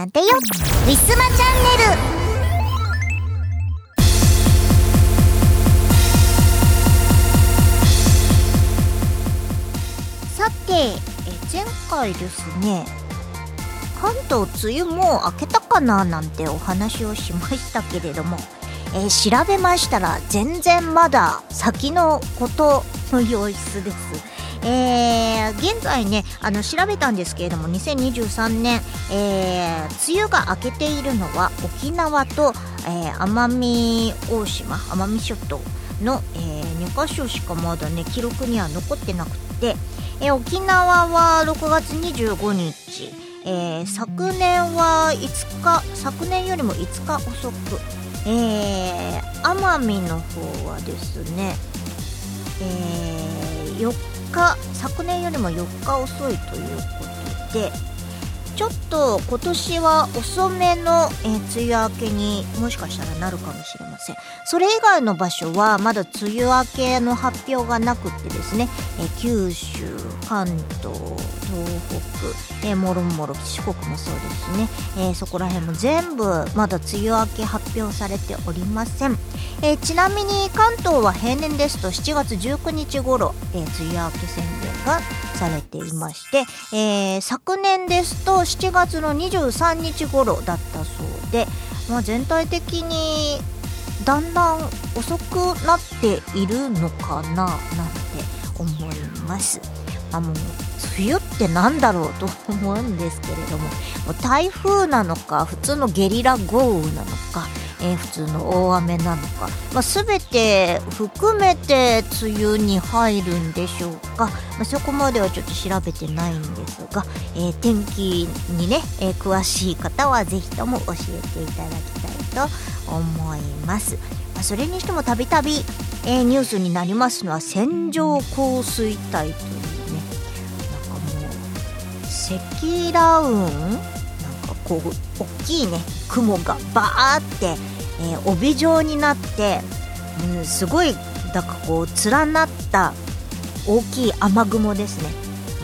なんてよウィスマチャンネルさてえ前回ですね関東梅雨も明けたかななんてお話をしましたけれども、え調べましたら全然まだ先のことの様子です。えー現在ねあの調べたんですけれども2023年、えー梅雨が明けているのは沖縄と、えー奄美大島奄美諸島の、え2箇所しかまだね記録には残ってなくて、えー沖縄は6月25日、えー昨年は5日昨年よりも5日遅く、え奄美の方はですね、え4日昨年よりも4日遅いということでちょっと今年は遅めの、えー梅雨明けにもしかしたらなるかもしれません。それ以外の場所はまだ梅雨明けの発表がなくってですね、えー九州関東東北、えーもろもろ四国もそうですね、えーそこら辺も全部まだ梅雨明け発表されておりません、えちなみに関東は平年ですと7月19日頃、え梅雨明け宣言がされていまして、えー昨年ですと7月の23日頃だったそうで、まあ、全体的にだんだん遅くなっているのかななんて思います。あもう梅雨ってなんだろうと思うんですけれどももう台風なのか普通のゲリラ豪雨なのか、えー普通の大雨なのか、まあ、全て含めて梅雨に入るんでしょうか、まあ、そこまではちょっと調べてないんですが、えー天気にね、えー詳しい方はぜひとも教えていただきたいと思います。まあ、それにしてもたびたびえニュースになりますのは線状降水帯というねなんかもう積乱雲こう大きいね雲がバーって、えー帯状になって、うん、すごいなんかこう連なった大きい雨雲ですね。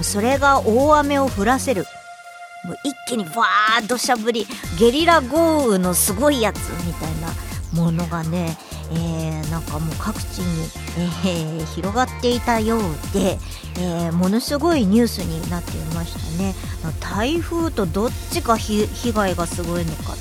それが大雨を降らせる。もう一気にバーッ土砂降り。ゲリラ豪雨のすごいやつみたいなものがね、えーなんかもう各地に、えー広がっていたようで、えーものすごいニュースになっていましたね。台風とどっちが被害がすごいのか。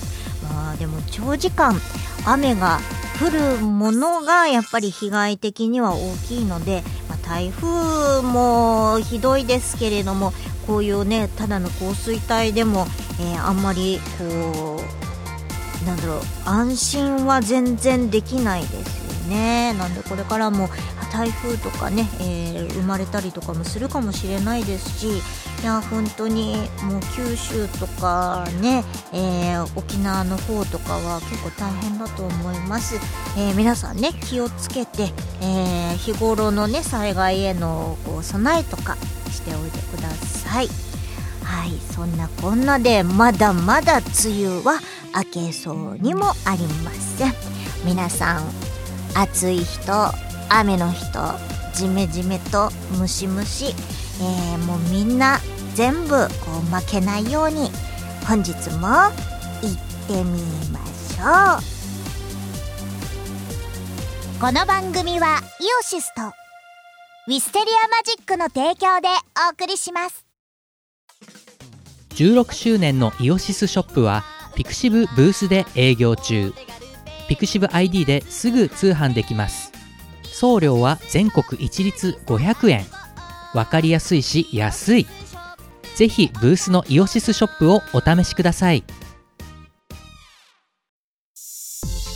まあでも長時間雨が降るものがやっぱり被害的には大きいので、まあ、台風もひどいですけれどもこういうねただの降水帯でも、えーあんまりこうなんだろう安心は全然できないですよね。なんでこれからも台風とかね、えー生まれたりとかもするかもしれないですしいや本当にもう九州とかね、えー沖縄の方とかは結構大変だと思います、えー皆さんね気をつけて、え日頃のね災害へのこう備えとかしておいてください。はいそんなこんなでまだまだ梅雨は明けそうにもありません皆さん暑い人雨の人ジメジメとムシムシ、えーもうみんな全部こう負けないように本日も行ってみましょう。この番組はイオシスとウィステリアマジックの提供でお送りします。16周年のイオシスショップはピクシブブースで営業中。ピクシブ ID ですぐ通販できます。送料は全国一律500円。わかりやすいし安い。ぜひブースのイオシスショップをお試しください。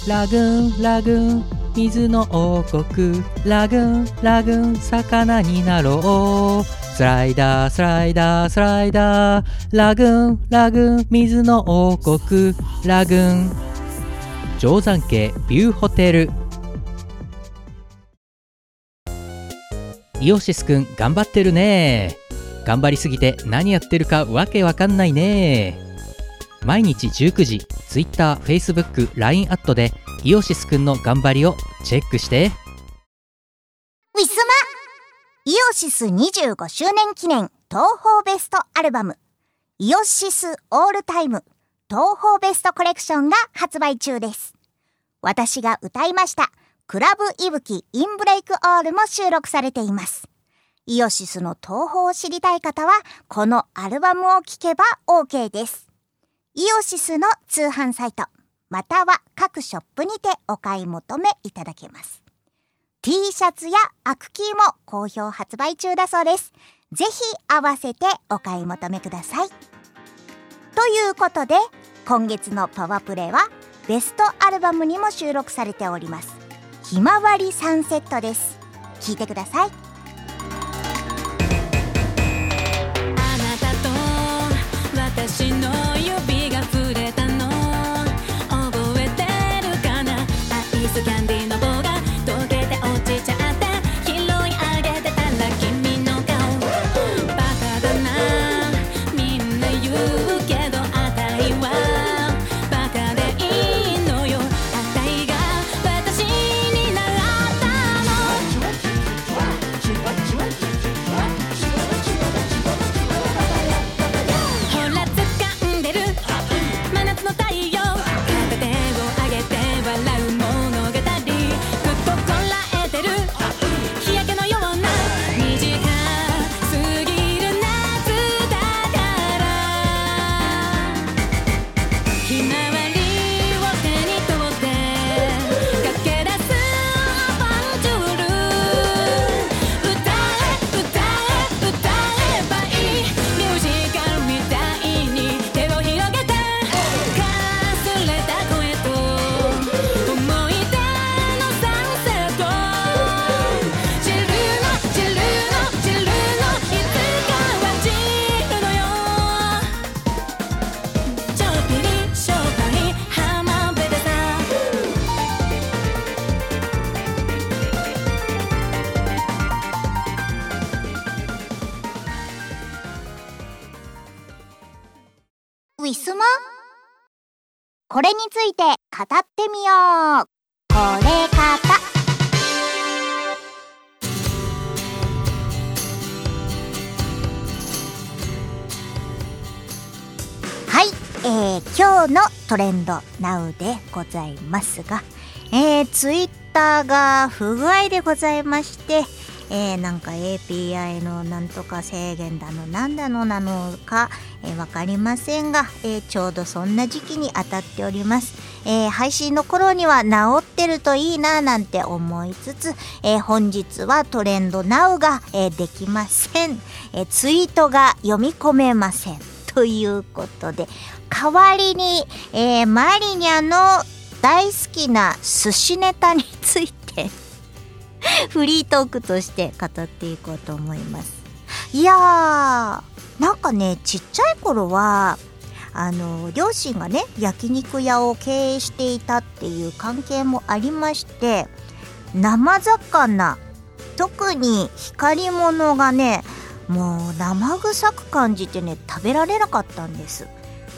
ラグーンラグーン。水の王国ラグーンラグーン魚になろう。スライダースライダースライダーラグーンラグーン水の王国ラグーン。定山渓ビューホテル。イオシスくん頑張ってるね。頑張りすぎて何やってるかわけわかんないね。毎日19時 Twitter、Facebook、LINE アットでイオシスくんの頑張りをチェックしてウィスマイオシス25周年記念東宝ベストアルバムイオシスオールタイム東宝ベストコレクションが発売中です。私が歌いました、クラブイブキインブレイクオールも収録されています。イオシスの東宝を知りたい方は、このアルバムを聴けば OK です。イオシスの通販サイト、または各ショップにてお買い求めいただけます。T シャツやアクキーも好評発売中だそうです。ぜひ合わせてお買い求めください。ということで、今月のパワープレイはベストアルバムにも収録されております。ひまわりサンセットです。聴いてください。あなたと私の指が触れたウィスマこれについて語ってみよう。これ方はい、えー、今日のトレンド NOW でございますが、えー、ツイッターが不具合でございまして、えー、なんか API のなんとか制限だのなんだのなのか、えー、わかりませんが、えーちょうどそんな時期に当たっております。えー配信の頃には治ってるといいななんて思いつつ、えー本日はトレンド NOW が、えーできません、えーツイートが読み込めません。ということで、代わりに、えーマリニャの大好きな寿司ネタについて フリートークとして語っていこうと思います。いやー、なんかね、ちっちゃい頃は、あの、両親がね、焼肉屋を経営していたっていう関係もありまして、生魚、特に光り物がね、もう生臭く感じてね、食べられなかったんです。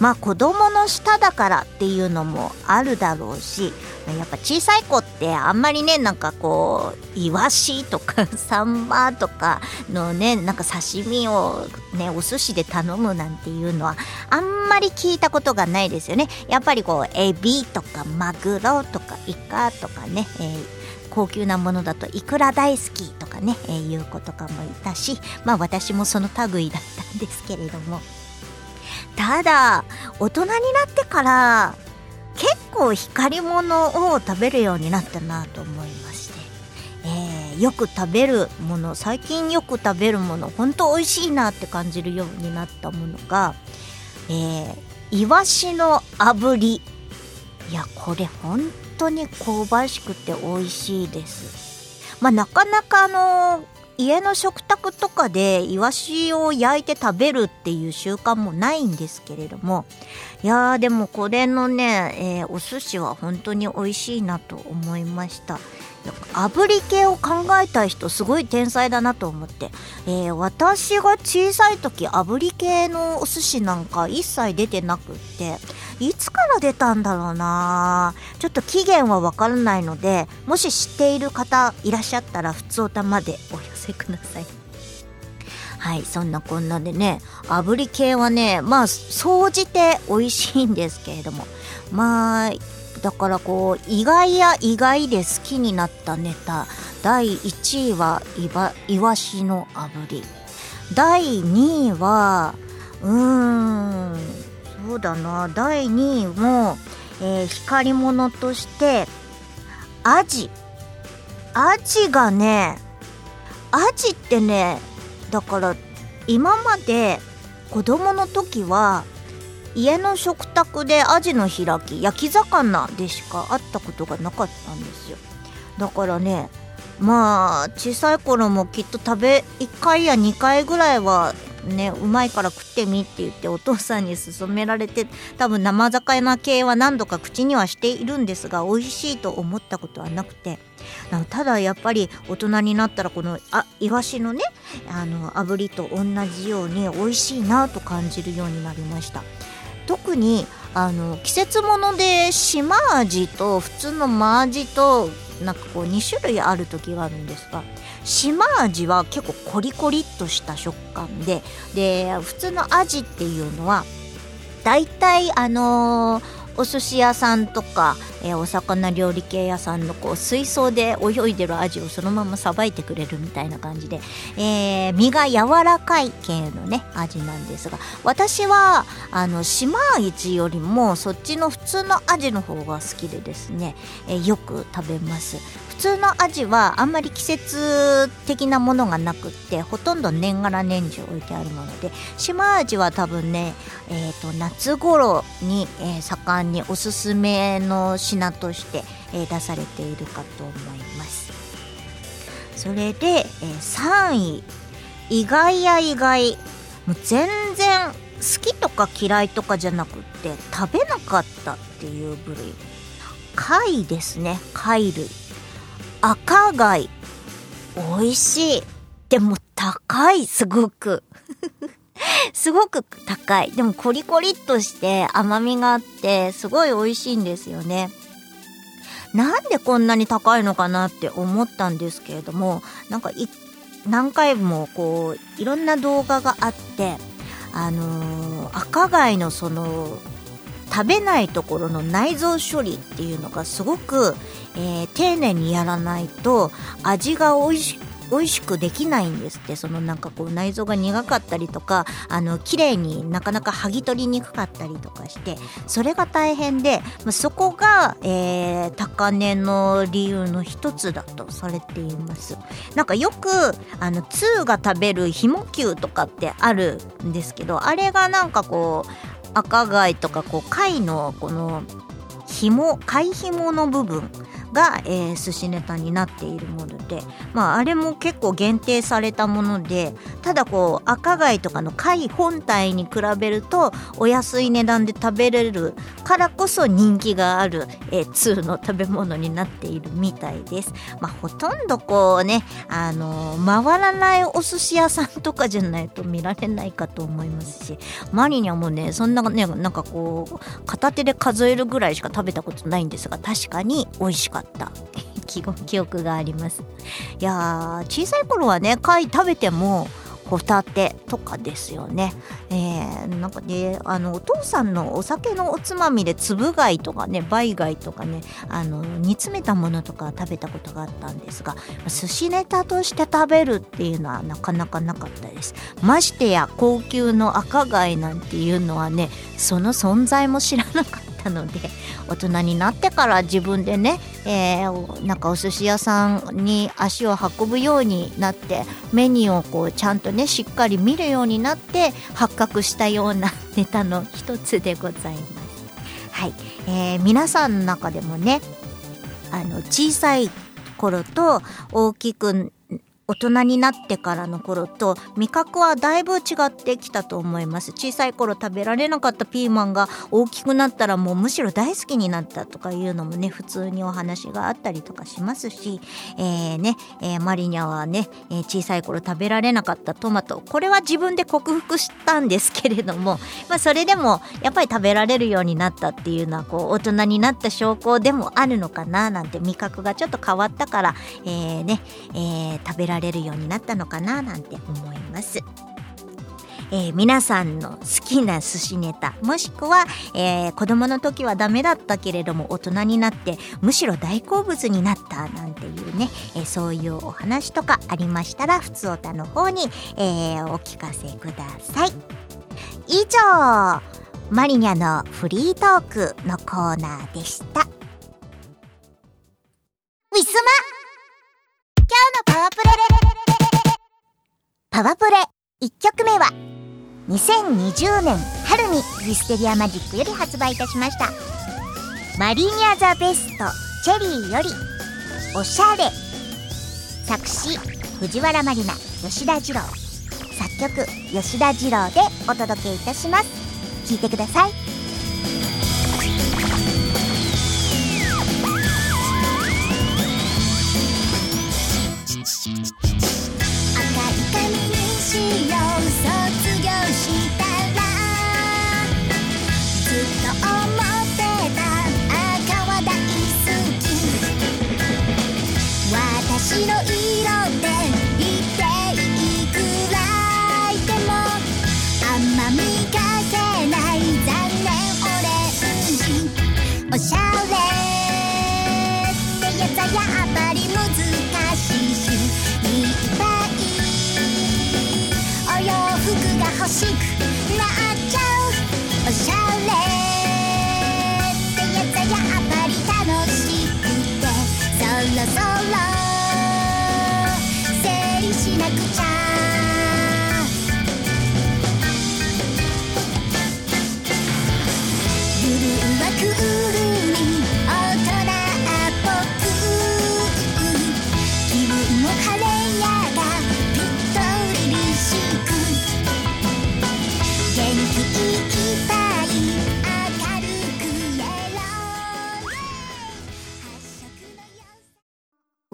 まあ子供の舌だからっていうのもあるだろうしやっぱ小さい子ってあんまりねなんかこうイワシとか サンマとかのねなんか刺身をねお寿司で頼むなんていうのはあんまり聞いたことがないですよね。やっぱりこうエビとかマグロとかイカとかね、えー高級なものだとイクラ大好きとかね、えーいう子とかもいたしまあ私もその類だったんですけれども。ただ大人になってから結構光り物を食べるようになったなと思いまして、えーよく食べるもの最近よく食べるもの本当美味しいなって感じるようになったものが、えーイワシの炙り。いやこれ本当に香ばしくて美味しいです。まあなかなかあの家の食卓とかでイワシを焼いて食べるっていう習慣もないんですけれどもいやーでもこれのね、えーお寿司は本当に美味しいなと思いました。炙り系を考えた人すごい天才だなと思って、えー私が小さい時炙り系のお寿司なんか一切出てなくって。いつから出たんだろうな。ちょっと期限はわからないのでもし知っている方いらっしゃったら普通歌までお寄せください。はいそんなこんなでね炙り系はねまあ総じて美味しいんですけれども。まあだからこう意外や意外で好きになったネタ。第1位はいばイワシの炙り。第2位はうーんそうだな。第2位も、えー光り物としてアジ。アジがねアジってねだから今まで子供の時は家の食卓でアジの開き焼き魚でしかあったことがなかったんですよ。だからねまあ小さい頃もきっと食べ1回や2回ぐらいはねうまいから食ってみって言ってお父さんに勧められて多分生魚系は何度か口にはしているんですが美味しいと思ったことはなくて。ただやっぱり大人になったらこのあイワシのねあの炙りと同じように美味しいなと感じるようになりました。特にあの季節物で島味と普通の真味となんかこう2種類ある時があるんですが島味は結構コリコリっとした食感でで普通の味っていうのは大体あのーお寿司屋さんとか、えーお魚料理系屋さんのこう水槽で泳いでるアジをそのままさばいてくれるみたいな感じで、えー身が柔らかい系のね味なんですが私はあの島一よりもそっちの普通のアジの方が好きでですね、えーよく食べます。通のアジはあんまり季節的なものがなくってほとんど年がら年中置いてあるもので島アジは多分ね、えー、と夏頃に、えー盛んにおすすめの品として、えー出されているかと思います。それで、えー3位。意外や意外。もう全然好きとか嫌いとかじゃなくって食べなかったっていう部類。貝ですね。貝類。赤貝。美味しい。でも高いすごく。すごく高い。でもコリコリっとして甘みがあってすごい美味しいんですよね。なんでこんなに高いのかなって思ったんですけれどもなんかい何回もこういろんな動画があってあのー赤貝のその食べないところの内臓処理っていうのがすごく、えー丁寧にやらないと味が美味し美味しくできないんですって。そのなんかこう内臓が苦かったりとかあの綺麗になかなか剥ぎ取りにくかったりとかしてそれが大変で、まあ、そこが、えー高値の理由の一つだとされています。なんかよくあの通が食べるひも牛とかってあるんですけどあれがなんかこう赤貝とかこう貝のこの紐貝紐の部分が、えー寿司ネタになっているもので、まあ、あれも結構限定されたものでただこう赤貝とかの貝本体に比べるとお安い値段で食べれるからこそ人気がある、えー、通の食べ物になっているみたいです。まあ、ほとんどこうね、あのー回らないお寿司屋さんとかじゃないと見られないかと思いますしマリにはもうねそんなねなんかこう片手で数えるぐらいしか食べたことないんですが確かに美味しかった 記憶記憶がありますいやー小さい頃はね貝食べてもホタテとかですよね。えー、なんかねあのお父さんのお酒のおつまみでつぶ貝とかね梅貝とかねあの煮詰めたものとか食べたことがあったんですが寿司ネタとして食べるっていうのはなかなかなかったです。ましてや高級の赤貝なんていうのはねその存在も知らなかったので大人になってから自分でね、えーなんかお寿司屋さんに足を運ぶようになってメニューをこうちゃんとねしっかり見るようになって発覚したような ネタの一つでございます。はい、えー皆さんの中でもねあの小さい頃と大きく大人になってからの頃と味覚はだいぶ違ってきたと思います。小さい頃食べられなかったピーマンが大きくなったらもうむしろ大好きになったとかいうのもね普通にお話があったりとかしますし、えーねえーマリニャはね、えー小さい頃食べられなかったトマト。これは自分で克服したんですけれども、まあ、それでもやっぱり食べられるようになったっていうのはこう大人になった証拠でもあるのかななんて味覚がちょっと変わったから、えーねえー食べられるようになったのかななんて思います。えー皆さんの好きな寿司ネタもしくは、えー子供の時はダメだったけれども大人になってむしろ大好物になったなんていうね、えーそういうお話とかありましたらふつおたの方に、えーお聞かせください。以上マリニャのフリートークのコーナーでした。ウィスマ今日のパワープレパワプレ。1曲目は2020年春にウィステリアマジックより発売いたしました。マリニャザベストチェリーよりおしゃれ。作詞藤原まりな吉田二郎。作曲吉田二郎でお届けいたします。聴いてください。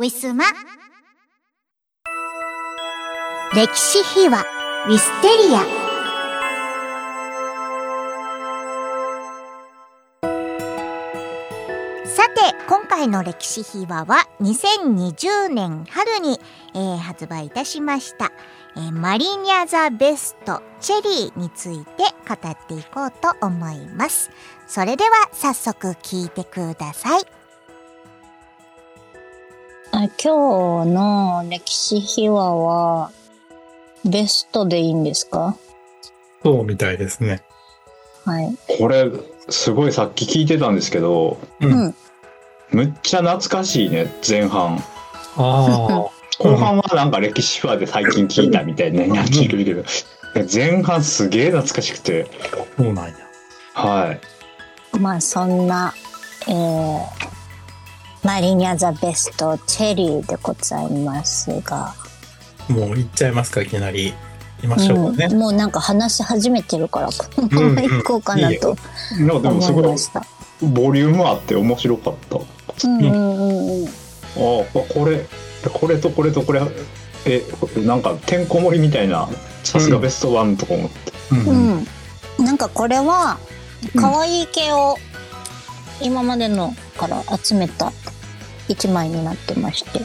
ィスマ歴史秘話。ウィステリア。さて今回の歴史秘話は2020年春に、えー発売いたしました、えーマリニャザベストチェリーについて語っていこうと思います。それでは早速聞いてください。あ今日の歴史秘話はベストでいいんですか？そうみたいですね。はい。これ、すごいさっき聞いてたんですけど、うんうん。むっちゃ懐かしいね、前半。あ 後半はなんか歴史話で最近聞いたみたいなやってるけど、前半すげえ懐かしくて、あ、そうなんや。はい。まあそんな、えー、マリニャザベストチェリーでございますが、もう行っちゃいますか、いきなり。行きましょうかね。うんもうなんか話し始めてるから、このまま行こうかなと思いました。ボリュームあって面白かった。あうんうんうんうん。あ、これ、これとこれとこれ、え、なんかてんこ盛りみたいな、さすがベストワンとか思って。うんうん、なんかこれは可愛い系を今までのから集めた一枚になってまして、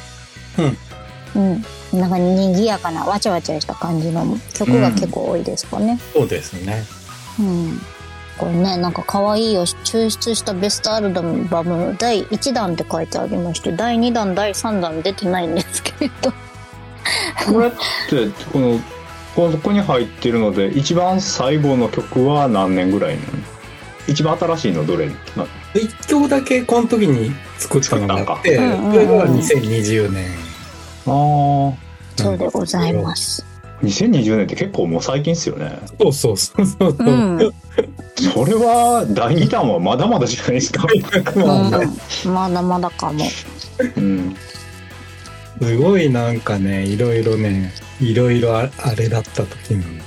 うん、なんか賑やかなわちゃわちゃした感じの曲が結構多いですかね。そうですね。うん、これねなんか可愛いを抽出したベストアルバム第1弾って書いてありまして第2弾第3弾出てないんですけれど。これって、この、ここに入ってるので、一番最後の曲は何年ぐらいなの？一番新しいのどれ？な一曲だけこの時に作ったのがあって、それが2020年。ああ。そうでございます。2020年って結構もう最近っすよね。そうそうそうそう。うん、うん、それは第2弾はまだまだじゃないですか。まあねまだまだかも。うん。すごいなんかね、いろいろね、いろいろああれだった時なん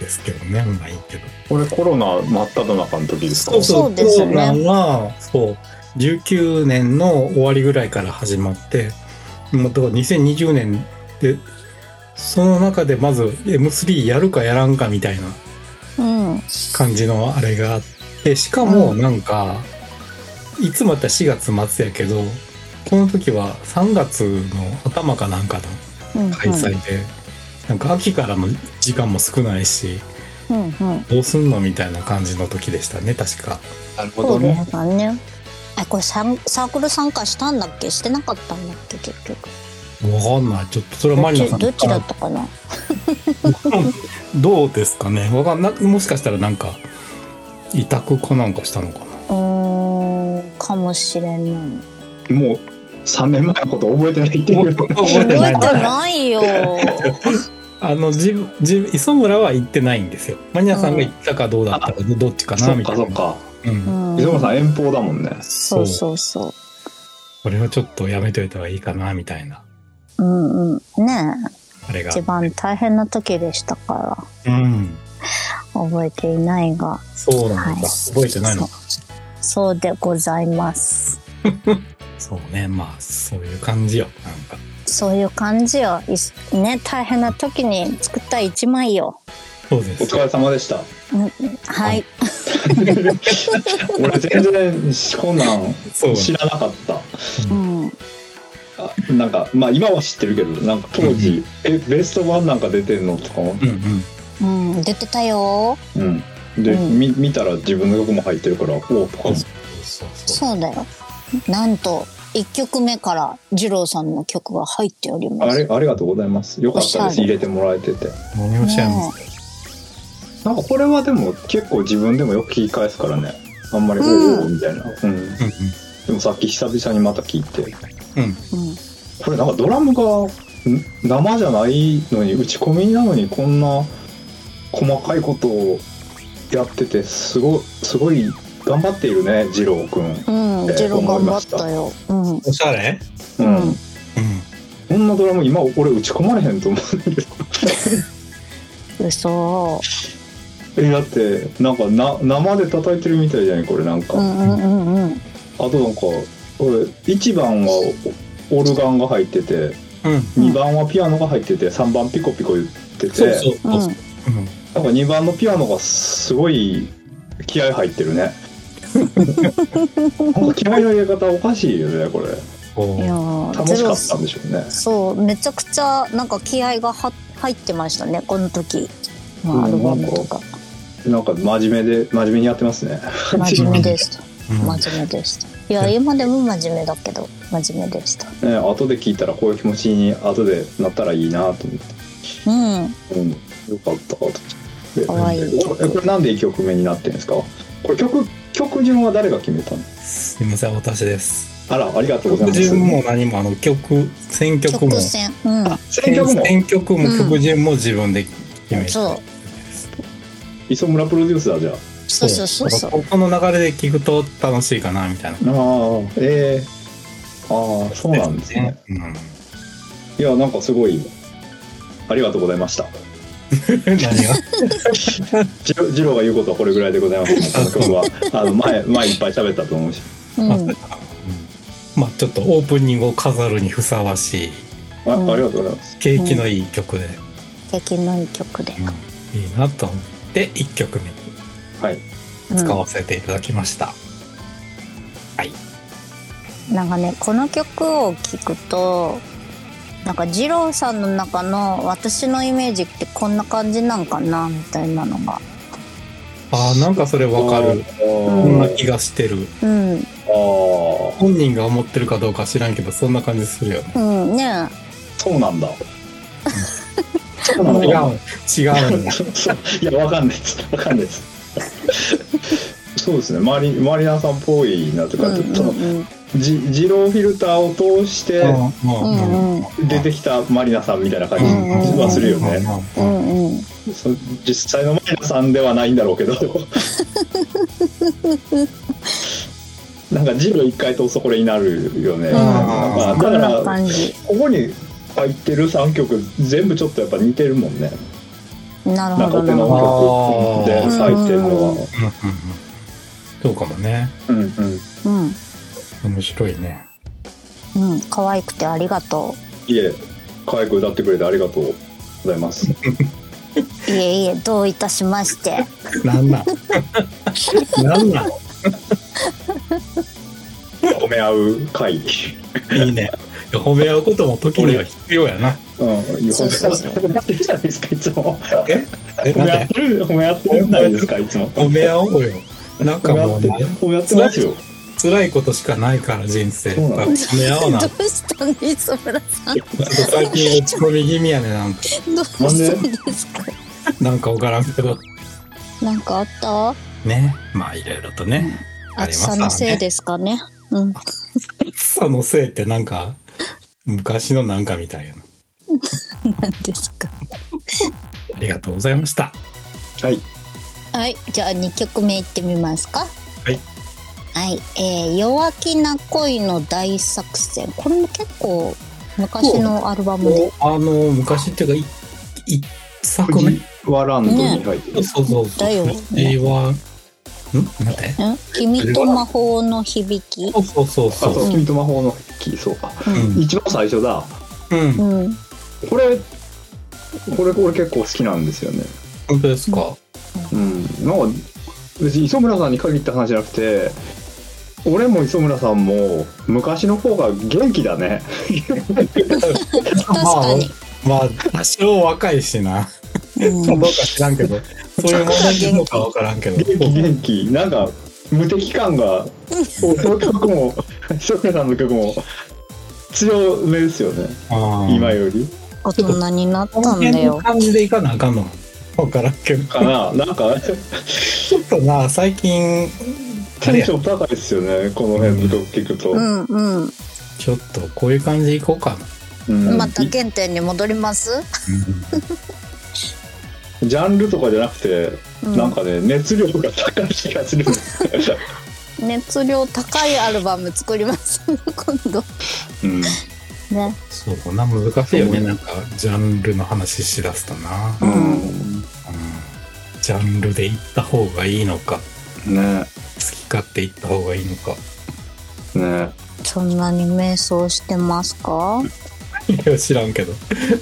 ですけどね、まあいいけど。これコロナ真っ只中の時ですか？そうそう、ね。コロナは、そう、19年の終わりぐらいから始まって、もうだから2020年で、その中でまず M3 やるかやらんかみたいなうん、感じのあれがあって、しかもなんか、いつもやったら4月末やけど、この時は3月の頭かなんかのうん、開催で、なんか秋からの時間も少ないし、うんうん。どうすんのみたいな感じの時でしたね確かなるほそうどねですね。え、これサンサークル参加したんだっけ？してなかったんだっけ結局。わかんないちょっとそれはマリナさんちどっちだったかな？どうですかね？わかんなもしかしたらなんか委託かなんかしたのかな？うーん、かもしれない。もう3年前のこと覚えてないっていう覚えてないよ。あの自分自分磯村は行ってないんですよ。マリナさんが行ったかどうだったかどっちかそっなみたいな。かそっか。うん。うん。磯村さん遠方だもんね。そうそうそこれはちょっとやめといた方がいいかなみたいな。う。うんうん。ねえ、あれが一番大変な時でしたかうん。ら、覚えていないが。そうなんだ、はい。覚えてないのか。そうでございます。そうね。まあそういう感じよ。なんかそういう感じよ。いすね、大変な時に作った一枚よ。そうです。お疲れ様でした。うん。はい。俺全然こんなん知らなかった。うん。あなんかまあ今は知ってるけどなんか当時えベストワンなんか出てんのとかも？うんうん。うん、出てたよ。うん。で、うん。み見たら自分の曲も入ってるからおおとかそうだよ。なんと、一曲目から二郎さんの曲が入っております。あれありがとうございます。よかったです。入れてもらえてて。何をしちゃいます？なんかこれはでも結構自分でもよく聞き返すからね。あんまり「おうん。おお」みたいな、うん、うん。でもさっき久々にまた聞いて。うん。これなんかドラムがん生じゃないのに打ち込みなのにこんな細かいことをやっててすごすごい頑張っているね二郎くん、うん、ジロ頑張ったよ。うん。おしゃれ？うん。うん。うんこんなドラム今俺打ち込まれへんと思うんです嘘。えだってなんかな生で叩いてるみたいじゃないこれなんか、うんうんうんうん。あとなんかこれ1番はオルガンが入っててうん。2番はピアノが入ってて3番ピコピコ言ってて。そうそう。うん。なんか2番のピアノがすごい気合入ってるねなんか気合の入れ方おかしいよねこれいやー楽しかったんでしょうねそう、めちゃくちゃなんか気合がは入ってましたね、この時。まあ、アルバムとか。なんか真面目で真面目にやってますね真面目でした。うん真面目でした。いや、今でも真面目だけど、真面目でした。ね後で聞いたらこういう気持ちに後でなったらいいなと思ってうん。うん、よかったかわいいこれこれなんで1曲目になってるんですか？これ曲曲順は誰が決めたの？すいません私です。あらありがとうござい曲ます。順も何もあの曲選曲も。曲線。うん。選曲も？選曲もうん。曲順も自分で決めてそう。磯村プロデューサーじゃそうそうそうそう。この流れで聞くと楽しいかなみたいな。ああええああそうなんですね。うん。いやなんかすごい。ありがとうございました 何が？ジロジローが言うことはこれぐらいでございます。この曲はあの前前いっぱい喋ったと思うし。うん。まあちょっとオープニングを飾るにふさわしい。あ,、うんありがとうございます。景気のいい曲で、敵のいい曲で。うん。いいなと思って1曲目。にはい。使わせていただきました、なんかねこの曲を聴くとなんか二郎さんの中の私のイメージってこんな感じなんかなみたいなのが。ああなんかそれわかる。こんな気がしてる。うん。あ本人が思ってるかどうか知らんけどそんな感じするよね。うんね。ーそうなんだ。違う違う いや、わかんないです。わかんないです。そうですね。マリ、マリナさんっぽいなとか、うんうん。その、ジ、ジローフィルターを通して出てきたマリナさんみたいな感じうんはするよね。実際のマリナさんではないんだろうけど。なんかジロー一回通すとこれになるよね。うんまあ、だから、ここに入ってる3曲全部ちょっとやっぱ似てるもんね。なるほ中手のどなるほど曲で入ってるのは。そうかもねうんうん。うん面白いねうん可愛くてありがといえ、可愛く歌ってくれてありがとうございます。う いえいえどういたしましてなんなん？なんなん？褒め合う会。いいね褒め合うことも時には必要やなうん、そうそうそう褒め合ってるじゃないですか、いつも。え？え、褒め合ってる、褒め合ってるんないですか、いつも。褒め合おうよ。なんか褒め合って、もうね、褒め合ってますよ。辛いことしかないから人生。そうな合おうな。ちょどうしたん磯村さんっと最近落ち込み気味やねなんて。どうしたんで？すかなんかわからんけど。なんかあった？ね。まあいろいろとね。あり暑ますさのせいですかね？うん暑さのせいってなんか、昔のなんかみたいやな。何ですか？ありがとうございました。はい。はいじゃあ2曲目いってみますかはいはいえー「弱気な恋の大作戦」これも結構昔のアルバムであの、昔っていうか、い一作目藤原ランドに入ってる。そうそうそう。だよ藤は、ん？なんて「ん？君と魔法の響き？そうそうそうあ、そそう、う。君と魔法の木、そうか。うん。一番最初だ。うん」うんこれ、これ、これ結構好きなんですよね。本当ですか？うん。なんか、別に磯村さんに限った話じゃなくて、俺も磯村さんも昔の方が元気だね。確かに、まあ、まあ、多少若いしな。うんどうか知らんけど、そういう問題なのかわからんけど。元気元気。なんか、無敵感が、俺の曲も、磯村さんの曲も強めですよね。今より。大人になったんだよ感じでいかなあかんのわからんけど。かななんか、ちょっとな、最近、テンション高いですよね。この辺の曲聞くと。うんうんちょっとこういう感じでいこうかな。うんまた原点に戻ります、ジャンルとかじゃなくて、うんなんかね、熱量が高い気がする。熱量高いアルバム作ります 今度うん。ねそうな、難しいよね。なんか、ジャンルの話しだすとな。ううんん。ジャンルで行った方がいいのか、ね。好き勝手行った方がいいのか。ね。そんなに瞑想してますか？いや、知らんけど。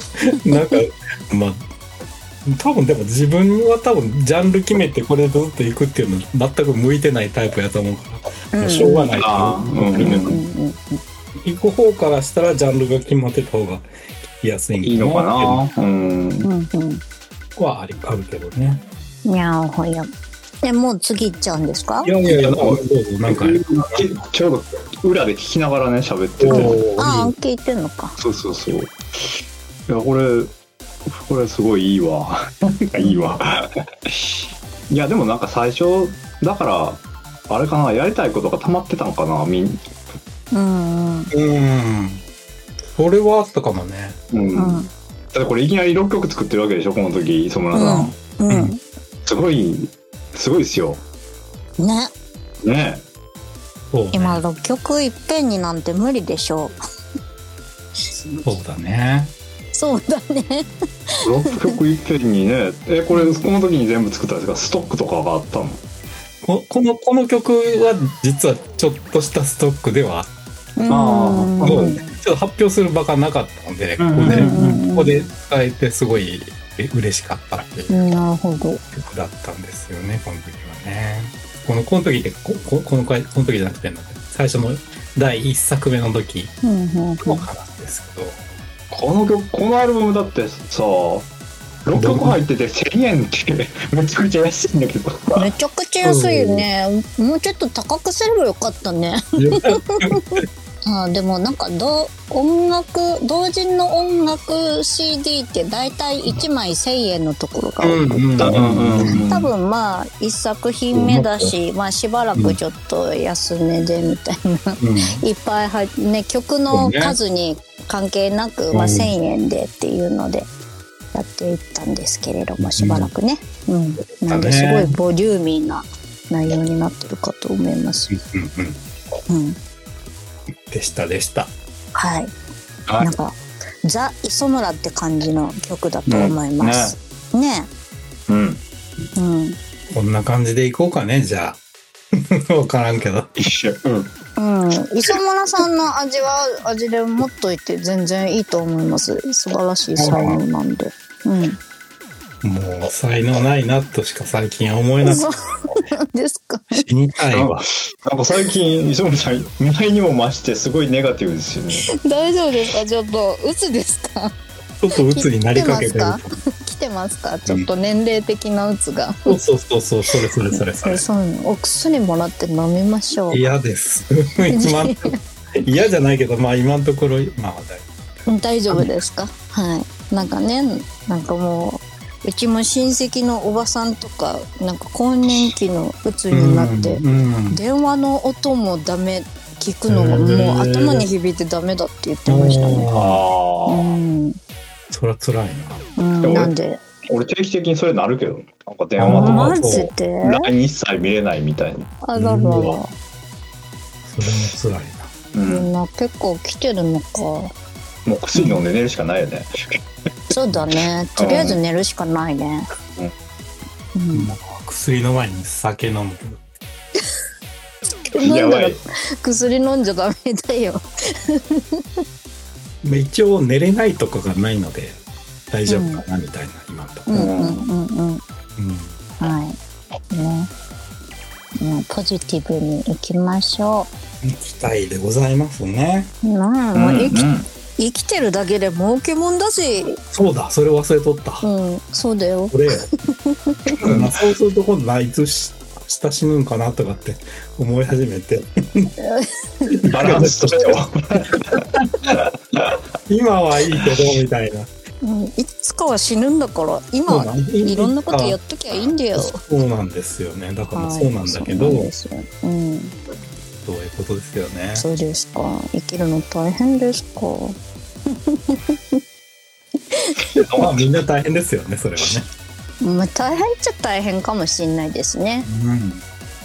なんか、まあ、多分でも自分は多分ジャンル決めてこれずっと行くっていうの全く向いてないタイプやと思うから、もうしょうがないとあ思う。行く方からしたらジャンルが決まってた方が聞きやすいんいいのかな？うん。うんうんはありあるけどね。うんにゃおほやでもう次行っちゃうんですか？いやいやいや、どうぞ、なんか、ちょうど裏で聞きながらね、喋ってて。ああ聞いてんのかそうそうそう。いや、これ、これすごいいいわ。なんかいいわ。いや、でもなんか最初、だから、あれかな、やりたいことが溜まってたのかな、みん、うんうんうん。それはあったかもね。うん。だうんってこれいきなり6曲作ってるわけでしょ、この時、磯村さん。うんすごい、すごいですよ。ね。ね。そうね。今6曲いっぺんになんて無理でしょそうだね。うそうだね。6曲いっぺんにね、え、これ、この時に全部作ったんですか？ストックとかがあったの？ここの、この曲は実はちょっとしたストックではあっうん。あた。ちょっと発表する場がなかったので、ここで、うん。ここで使えてすごい嬉しかったっていう。なるほど。曲だったんですよね、この時はね。この、この時って、こここの回、この時じゃなくて、最初の第一作目の時うんうんうん。の話ですけど、この曲、このアルバムだってさ、6曲入ってて1000円ってめちゃくちゃ安いんだけど。めちゃくちゃ安いよね。もうちょっと高くすればよかったねあでもなんかど音楽同人の音楽 CD って大体1枚1000円のところが多くて、多分まあ1作品目だし、まあ、しばらくちょっと安値でみたいな、いっぱいね曲の数に関係なく、まあ、うん1,000円でっていうのでやっていったんですけれどもしばらくね、うん。なんですごいボリューミーな内容になってるかと思います。うん、でしたでした。はい、はいなんかザ・磯村って感じの曲だと思います。ねうん。うんこんな感じでいこうかね、じゃあ。わからんけど。一緒。うん。うん、磯村さんの味は味で持っといて全然いいと思います素晴らしい才能なんで、うん、もう才能ないなとしか最近は思えなくそうてなんですか死にたいわ。なんか最近、磯村さん、前にも増してすごいネガティブですよね。大丈夫ですか？ちょっと鬱ですか？ちょっと鬱になりかけてる。来てますか？ちょっと年齢的な鬱が。そうそうそうそう、それそれそれそれ。そういうのお薬もらって飲みましょう。嫌です。嫌じゃないけど、まあ今のところ、まあ大大丈夫ですかはい。なんかね、なんかもう、うちも親戚のおばさんとか、なんか更年期の鬱になって、うんうん電話の音もダメ、聞くのがもう頭に響いてダメだって言ってましたね。ああ、うん。そりゃ辛いな。うん、なんで、俺定期的にそれなるけど、なんか電話とかマジで？LINE 一切見れないみたいな。あららら。それも辛いな。うんな結構来てるのか。もう薬飲んで寝るしかないよね。そうだね。とりあえず寝るしかないね。うん。もう薬の前に酒飲むけど。飲んだら。薬飲んじゃダメだよ。ま あ一応寝れないとかがないので大丈夫かなみたいな、今のところ。うんうんうんうん。うんはい。ね。もうポジティブに生きましょ期待でございますね。う。なあ、うんもう生き、うん生きてるだけで儲けもんだし。そうだ、それ忘れとった。うん、そうだよ。これそうすると今度あいつし下死ぬんかなとかって思い始めて バランスとしては。今はいいけどみたいなうん、いつかは死ぬんだから、今、いろんなことやっときゃいいんだよ。そうなんですよねだからはいそうなんだけど、そうなんですようん、そういうことですよねそうですか。生きるの大変ですか。まあみんな大変ですよねそれはねまあ、大変っちゃ大変かもしれないですね。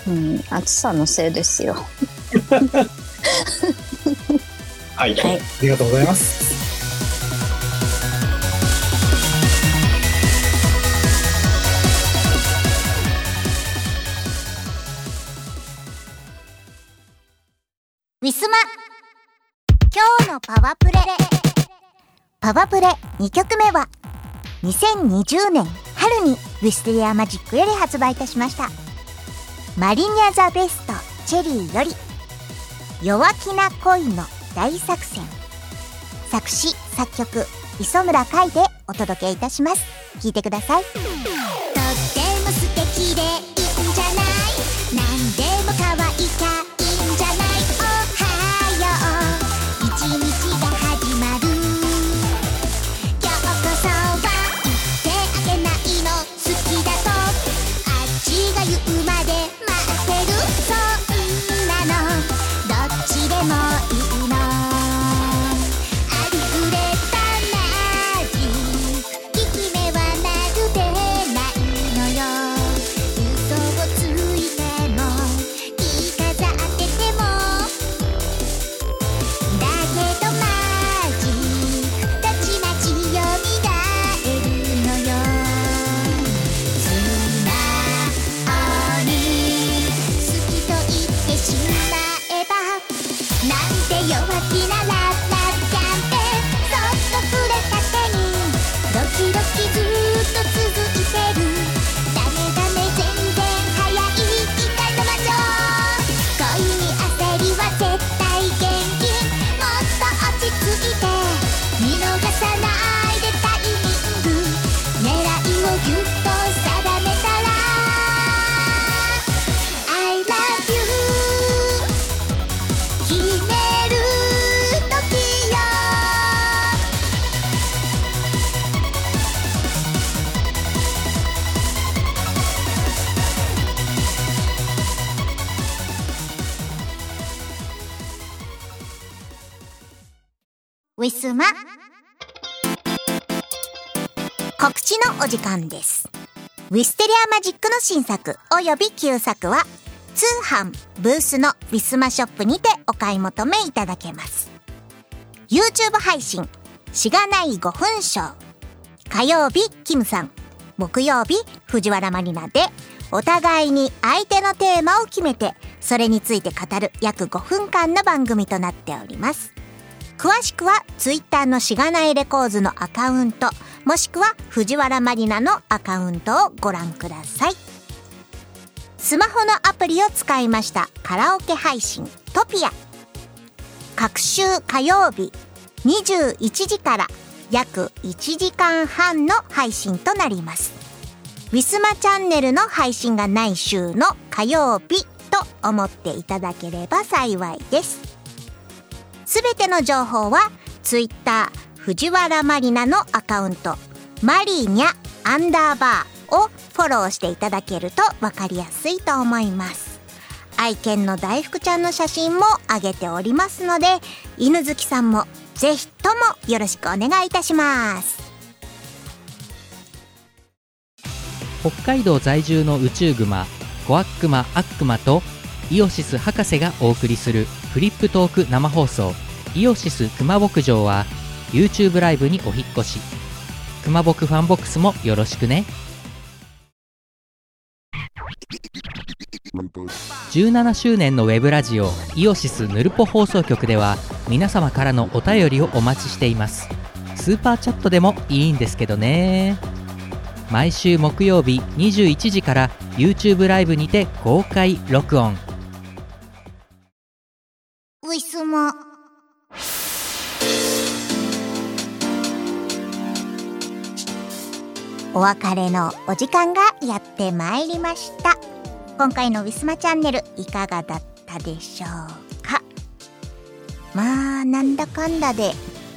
うんうん、暑さのせいですよ。はい。はいありがとうございますのパワプレ。パワプレ2曲目は2020年春にウィステリアマジックより発売いたしました。マリニャザベストチェリーより弱気な恋の大作戦。作詞作曲磯村海でお届けいたします。聴いてください。ウィスマ。告知のお時間です。ウィステリアマジックの新作および旧作は通販ブースのウィスマショップにてお買い求めいただけます。YouTube 配信しがない5分ショー火曜日キムさん。木曜日藤原マリナで。お互いに相手のテーマを決めてそれについて語る約5分間の番組となっております。詳しくはツイッターのしがないレコーズのアカウントもしくは藤原マリナのアカウントをご覧ください。スマホのアプリを使いましたカラオケ配信トピア。各週火曜日21時から約1時間半の配信となります。ウィスマチャンネルの配信がない週の火曜日と思っていただければ幸いです。すべての情報はツイッター藤原マリナのアカウント。マリーニャアンダーバーをフォローしていただけると分かりやすいと思います。愛犬の大福ちゃんの写真も上げておりますので犬好きさんもぜひともよろしくお願いいたします。北海道在住の宇宙グマこあっくまあっくまと IOSYS博士がお送りするフリップトーク生放送 IOSYS熊牧場は YouTube ライブにお引越し。熊牧 FANBOX もよろしくね。17周年のウェブラジオ IOSYSヌルポ放送局では皆様からのお便りをお待ちしています。スーパーチャットでもいいんですけどね。毎週木曜日21時から YouTube ライブにて公開録音。ウィスマお別れのお時間がやってまいりました。今回のウィスマチャンネルいかがだったでしょうか？まあなんだかんだで、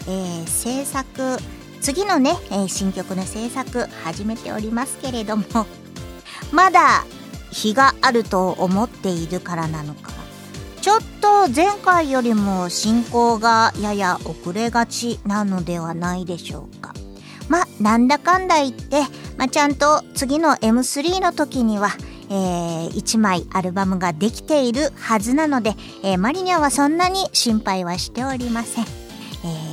えー制作次のね、えー新曲の制作始めておりますけれどもまだ日があると思っているからなのかちょっと前回よりも進行がやや遅れがちなのではないでしょうか。まあ、なんだかんだ言って、ま、ちゃんと次の M3 の時には、えー1枚アルバムができているはずなので、えーマリニャはそんなに心配はしておりません。え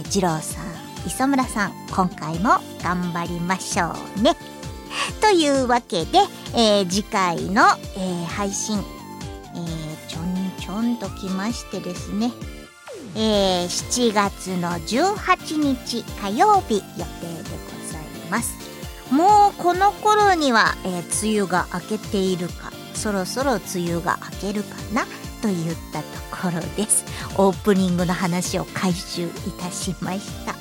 ー、二郎さん、磯村さん、今回も頑張りましょうね。というわけで、えー次回の、えー配信、ちょんときましてですね、えー7月の18日火曜日予定でございます。もうこの頃には、えー梅雨が明けているか、そろそろ梅雨が明けるかなといったところです。オープニングの話を回収いたしました。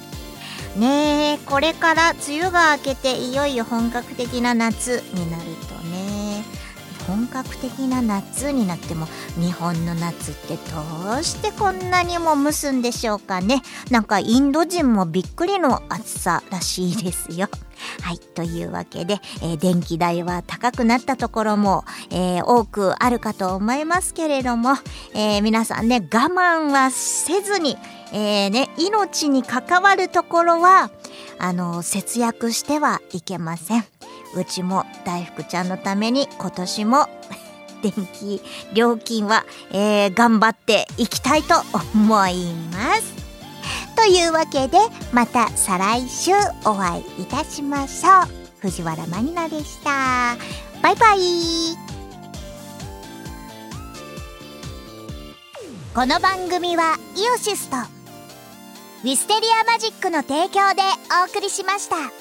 ねえ、これから梅雨が明けていよいよ本格的な夏になるとね、本格的な夏になっても日本の夏ってどうしてこんなにも蒸すんでしょうかねなんかインド人もびっくりの暑さらしいですよ。はいというわけで、えー電気代は高くなったところも、えー多くあるかと思いますけれども、えー皆さんね我慢はせずに、えーね、命に関わるところはあの節約してはいけません。うちも大福ちゃんのために今年も 電気料金は、えー頑張っていきたいと思います。というわけでまた再来週お会いいたしましょう。藤原まりなでした。バイバイ。この番組はイオシスとウィステリアマジックの提供でお送りしました。